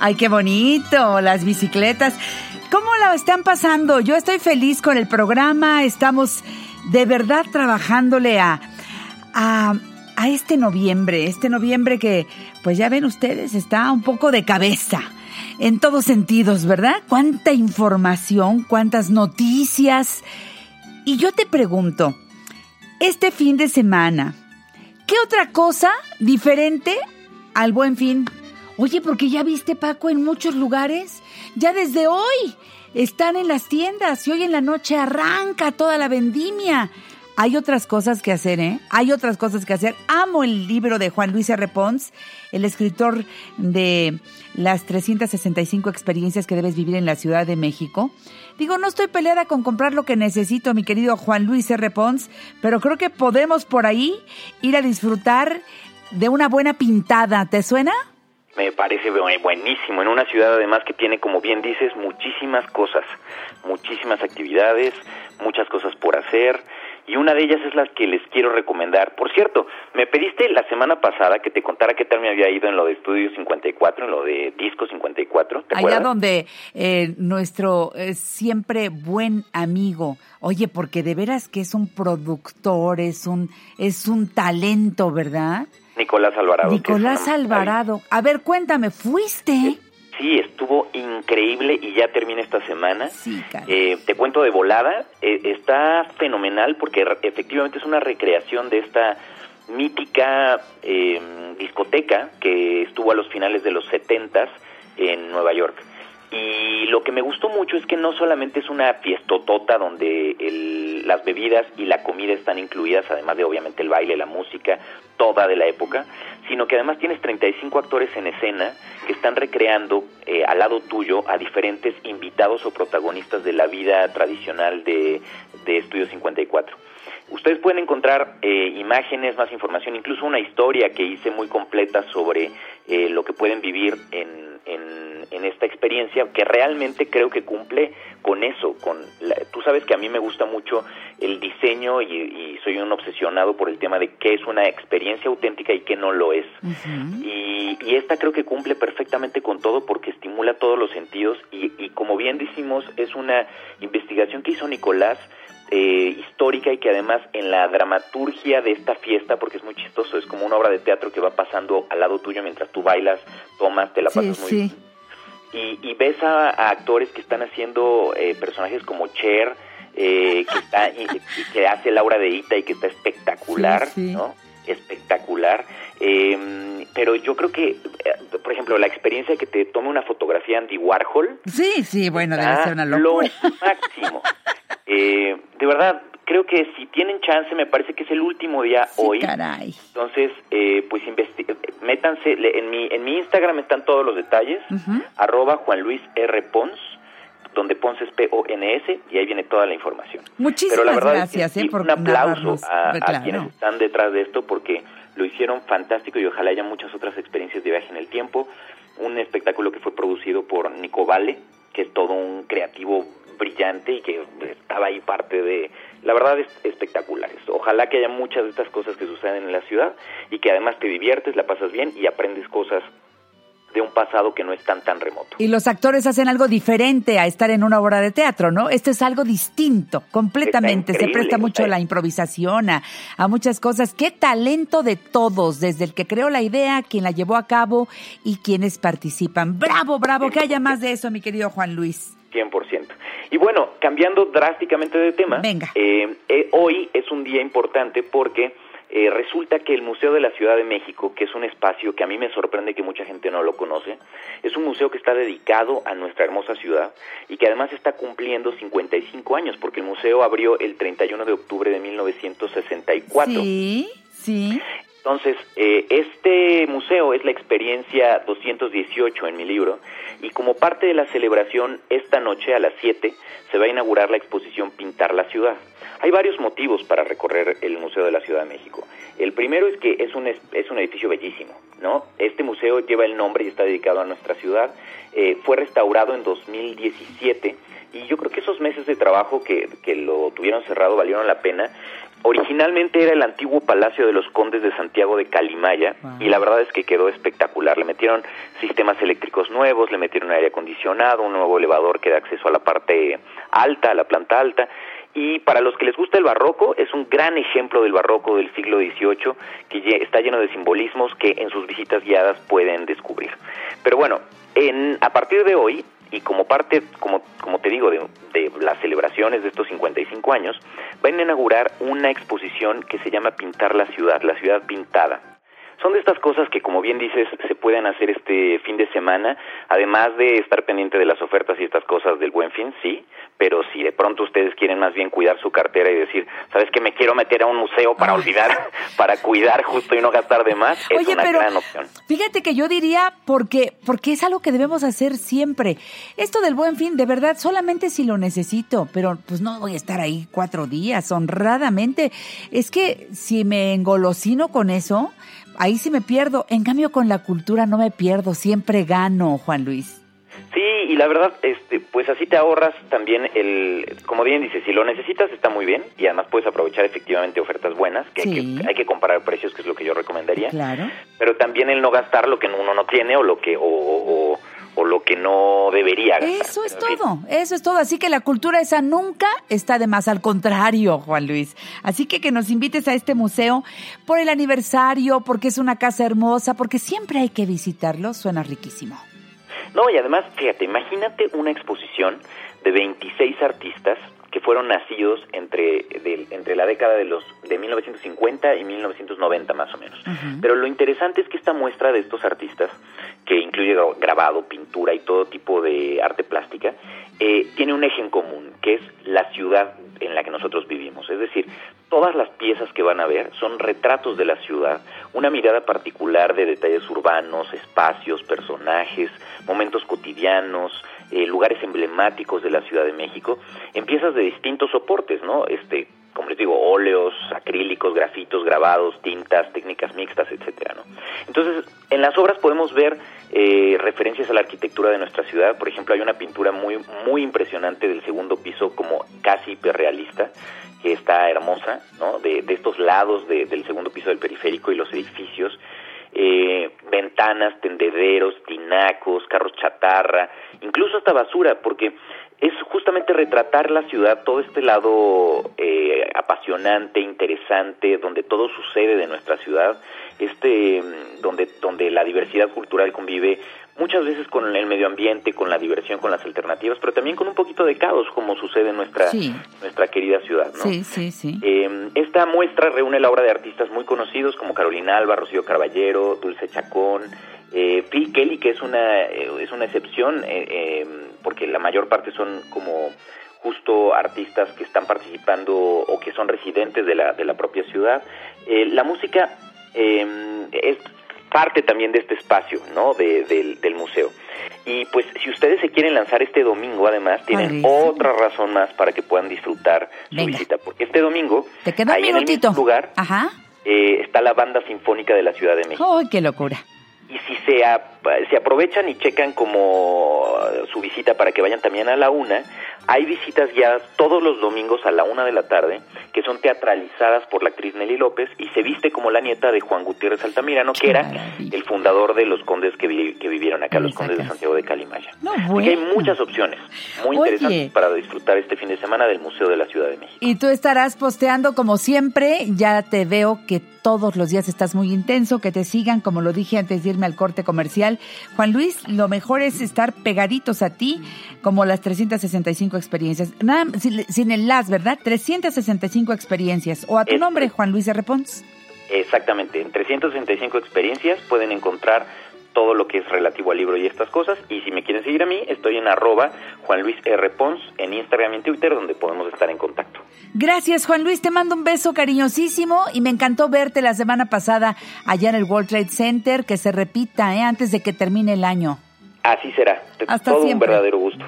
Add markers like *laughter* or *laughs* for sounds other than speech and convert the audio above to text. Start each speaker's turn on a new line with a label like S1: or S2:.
S1: Ay, qué bonito, las bicicletas. ¿Cómo la están pasando? Yo estoy feliz con el programa, estamos de verdad trabajándole a, a, a este noviembre, este noviembre que, pues ya ven ustedes, está un poco de cabeza en todos sentidos, ¿verdad? Cuánta información, cuántas noticias. Y yo te pregunto, este fin de semana, ¿qué otra cosa diferente al buen fin? Oye, porque ya viste, Paco, en muchos lugares, ya desde hoy están en las tiendas y hoy en la noche arranca toda la vendimia. Hay otras cosas que hacer, ¿eh? Hay otras cosas que hacer. Amo el libro de Juan Luis R. Pons, el escritor de las 365 experiencias que debes vivir en la Ciudad de México. Digo, no estoy peleada con comprar lo que necesito, mi querido Juan Luis R. Pons, pero creo que podemos por ahí ir a disfrutar de una buena pintada. ¿Te suena?
S2: Me parece buenísimo, en una ciudad además que tiene, como bien dices, muchísimas cosas, muchísimas actividades, muchas cosas por hacer y una de ellas es la que les quiero recomendar. Por cierto, me pediste la semana pasada que te contara qué tal me había ido en lo de Estudio 54, en lo de Disco 54. ¿te
S1: Allá donde eh, nuestro eh, siempre buen amigo, oye, porque de veras que es un productor, es un, es un talento, ¿verdad?
S2: Nicolás Alvarado.
S1: Nicolás Alvarado. A ver, cuéntame, ¿fuiste?
S2: Sí, estuvo increíble y ya termina esta semana.
S1: Sí,
S2: eh, te cuento de volada, eh, está fenomenal porque efectivamente es una recreación de esta mítica em, discoteca que estuvo a los finales de los setentas en Nueva York. Y lo que me gustó mucho es que no solamente es una fiestotota donde el, las bebidas y la comida están incluidas, además de obviamente el baile, la música, toda de la época, sino que además tienes 35 actores en escena que están recreando eh, al lado tuyo a diferentes invitados o protagonistas de la vida tradicional de, de Estudio 54. Ustedes pueden encontrar eh, imágenes, más información, incluso una historia que hice muy completa sobre eh, lo que pueden vivir en, en, esta experiencia, que realmente creo que cumple con eso. Con tú sabes que a mí me gusta mucho el diseño y, soy un obsesionado por el tema de qué es una experiencia auténtica y qué no lo es. y, y, esta creo que cumple perfectamente con todo porque estimula todos los sentidos y, y como bien decimos, es una investigación que hizo Nicolás eh, histórica y que además en la dramaturgia de esta fiesta, porque es muy chistoso, es como una obra de teatro que va pasando al lado tuyo mientras tú bailas, tomas, te la pasas muy bien. Y, y, ves a, actores que están haciendo eh, personajes como Cher, eh, que, está, que hace Laura de Ita y que está espectacular, ¿no? Espectacular. Eh, pero yo creo que, eh, por ejemplo, la experiencia de que te tome una fotografía Andy Warhol.
S1: Sí, sí, bueno, debe ser una locura.
S2: Lo *laughs* máximo. Eh, de verdad, creo que si tienen chance, me parece que es el último día hoy.
S1: Caray.
S2: Entonces, eh, pues métanse, en mi, en mi Instagram están todos los detalles, arroba Juan Luis R. Pons, donde Pons es P-O-N-S, y ahí viene toda la información.
S1: Muchísimas gracias,
S2: eh,
S1: por
S2: un aplauso a, quienes están detrás de esto, porque lo hicieron fantástico y ojalá haya muchas otras experiencias de viaje en el tiempo. Un espectáculo que fue producido por Nico Vale, que es todo un creativo brillante y que estaba ahí parte de... La verdad es espectacular. Ojalá que haya muchas de estas cosas que suceden en la ciudad y que además te diviertes, la pasas bien y aprendes cosas de un pasado que no es tan tan remoto.
S1: Y los actores hacen algo diferente a estar en una obra de teatro, ¿no? Esto es algo distinto, completamente. Se presta mucho a la improvisación, a, a, muchas cosas. Qué talento de todos, desde el que creó la idea, quien la llevó a cabo y quienes participan. Bravo, bravo, que haya más de eso, mi querido Juan Luis.
S2: 100%. Y bueno, cambiando drásticamente de tema, eh, eh, hoy es un día importante porque eh, resulta que el Museo de la Ciudad de México, que es un espacio que a mí me sorprende que mucha gente no lo conoce, es un museo que está dedicado a nuestra hermosa ciudad y que además está cumpliendo 55 años, porque el museo abrió el 31 de octubre de 1964.
S1: Sí, sí.
S2: Entonces, eh, este museo es la experiencia 218 en mi libro y como parte de la celebración esta noche a las 7 se va a inaugurar la exposición Pintar la Ciudad. Hay varios motivos para recorrer el Museo de la Ciudad de México. El primero es que es un, es un edificio bellísimo, ¿no? Este museo lleva el nombre y está dedicado a nuestra ciudad. Eh, fue restaurado en 2017 y yo creo que esos meses de trabajo que, que lo tuvieron cerrado valieron la pena originalmente era el antiguo Palacio de los Condes de Santiago de Calimaya y la verdad es que quedó espectacular. Le metieron sistemas eléctricos nuevos, le metieron aire acondicionado, un nuevo elevador que da acceso a la parte alta, a la planta alta. Y para los que les gusta el barroco, es un gran ejemplo del barroco del siglo XVIII que está lleno de simbolismos que en sus visitas guiadas pueden descubrir. Pero bueno, en, a partir de hoy, y como parte, como, como te digo, de, de, las celebraciones de estos 55 años, van a inaugurar una exposición que se llama Pintar la Ciudad, la ciudad pintada. Son de estas cosas que, como bien dices, se pueden hacer este fin de semana, además de estar pendiente de las ofertas y estas cosas del buen fin, sí, pero si de pronto ustedes quieren más bien cuidar su cartera y decir, ¿sabes que Me quiero meter a un museo para olvidar, *laughs* para cuidar justo y no gastar de más, es una gran opción.
S1: Fíjate que yo diría, porque, porque es algo que debemos hacer siempre. Esto del buen fin, de verdad, solamente si lo necesito, pero pues no voy a estar ahí cuatro días, honradamente. Es que si me engolosino con eso, ahí sí me pierdo. En cambio, con la cultura no me pierdo, siempre gano, Juan Luis.
S2: Sí, y la verdad, este, pues así te ahorras también el, como bien dices, si lo necesitas está muy bien y además puedes aprovechar efectivamente ofertas buenas, que, hay, que hay que comparar precios, que es lo que yo recomendaría.
S1: Claro.
S2: Pero también el no gastar lo que uno no tiene o lo que o, o, o lo que no debería gastar.
S1: Eso es todo, eso es todo. Así que la cultura esa nunca está de más, al contrario, Juan Luis. Así que que nos invites a este museo por el aniversario, porque es una casa hermosa, porque siempre hay que visitarlo, suena riquísimo.
S2: No, y además, fíjate, imagínate una exposición de 26 artistas que fueron nacidos entre, de, entre la década de los de 1950 y 1990 más o menos. Uh -huh. Pero lo interesante es que esta muestra de estos artistas, que incluye grabado, pintura y todo tipo de arte plástica, eh, tiene un eje en común, que es la ciudad en la que nosotros vivimos. Es decir, todas las piezas que van a ver son retratos de la ciudad, una mirada particular de detalles urbanos, espacios, personajes, momentos cotidianos, eh, lugares emblemáticos de la Ciudad de México, en piezas de distintos soportes, ¿no? Este, como les digo, óleos, acrílicos, grafitos, grabados, tintas, técnicas mixtas, etcétera, ¿no? Entonces, en las obras podemos ver eh, referencias a la arquitectura de nuestra ciudad. Por ejemplo, hay una pintura muy, muy impresionante del segundo piso, como casi hiperrealista, que está hermosa, ¿no? De, de estos lados de, del segundo piso del periférico y los edificios. Tendederos, tinacos, carros chatarra, incluso hasta basura, porque es justamente retratar la ciudad, todo este lado eh, apasionante, interesante, donde todo sucede de nuestra ciudad, este, donde, donde la diversidad cultural convive muchas veces con el medio ambiente, con la diversión, con las alternativas, pero también con un poquito de caos, como sucede en nuestra, sí. nuestra querida ciudad. ¿no?
S1: Sí, sí, sí.
S2: Eh, esta muestra reúne la obra de artistas muy conocidos como Carolina Alba, Rocío Carballero, Dulce Chacón, eh, Phil Kelly, que es una, eh, es una excepción, eh, porque la mayor parte son como justo artistas que están participando o que son residentes de la, de la propia ciudad. la música es parte también de este espacio, ¿no? De, de, del museo. Y pues si ustedes se quieren lanzar este domingo, además, tienen otra razón más para que puedan disfrutar Venga. su visita. Porque este domingo,
S1: ¿Te queda
S2: ahí
S1: un
S2: en el mismo lugar,
S1: Ajá.
S2: Eh, está la Banda Sinfónica de la Ciudad de México.
S1: ¡Ay, qué locura!
S2: Y si se, a, se aprovechan y checan como su visita para que vayan también a la una, hay visitas guiadas todos los domingos a la una de la tarde que son teatralizadas por la actriz Nelly López y se viste como la nieta de Juan Gutiérrez Altamirano, que era el fundador de los condes que, vi, que vivieron acá, los condes de Santiago de Calimaya.
S1: No, bueno.
S2: hay muchas opciones muy
S1: Oye.
S2: interesantes para disfrutar este fin de semana del Museo de la Ciudad de México.
S1: Y tú estarás posteando como siempre, ya te veo que todos los días estás muy intenso, que te sigan, como lo dije antes de irme al corte comercial. Juan Luis, lo mejor es estar pegaditos a ti, como las 365 experiencias. Nada, sin, sin el las, ¿verdad? 365 experiencias. O a tu es, nombre, Juan Luis R. Pons.
S2: Exactamente, en 365 experiencias pueden encontrar todo lo que es relativo al libro y estas cosas. Y si me quieren seguir a mí, estoy en arroba Juan Luis R. Pons en Instagram y en Twitter, donde podemos estar en contacto.
S1: Gracias, Juan Luis. Te mando un beso cariñosísimo y me encantó verte la semana pasada allá en el World Trade Center. Que se repita ¿eh? antes de que termine el año.
S2: Así será.
S1: Hasta
S2: todo
S1: siempre.
S2: un verdadero gusto.